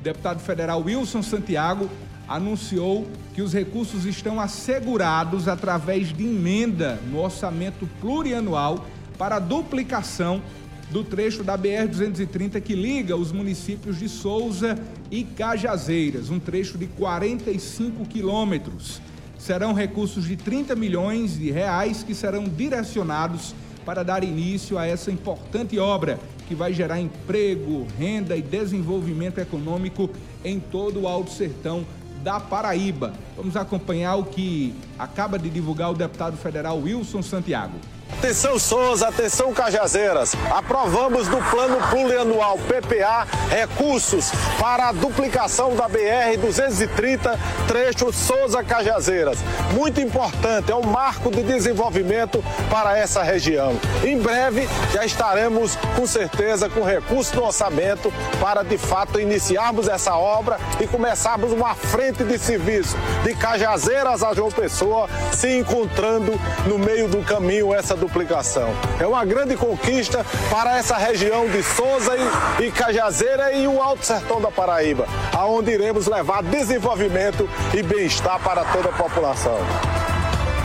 O deputado federal Wilson Santiago anunciou que os recursos estão assegurados através de emenda no orçamento plurianual para a duplicação do trecho da BR-230 que liga os municípios de Souza e Cajazeiras, um trecho de 45 quilômetros. Serão recursos de 30 milhões de reais que serão direcionados para dar início a essa importante obra que vai gerar emprego, renda e desenvolvimento econômico em todo o Alto Sertão da Paraíba. Vamos acompanhar o que acaba de divulgar o deputado federal Wilson Santiago. Atenção Souza, atenção Cajazeiras. Aprovamos do plano plurianual PPA recursos para a duplicação da BR 230 trecho Souza Cajazeiras. Muito importante, é um marco de desenvolvimento para essa região. Em breve já estaremos com certeza com recursos no orçamento para de fato iniciarmos essa obra e começarmos uma frente de serviço de Cajazeiras a João Pessoa se encontrando no meio do caminho essa duplicação. É uma grande conquista para essa região de Souza e, e Cajazeira e o Alto Sertão da Paraíba, aonde iremos levar desenvolvimento e bem-estar para toda a população.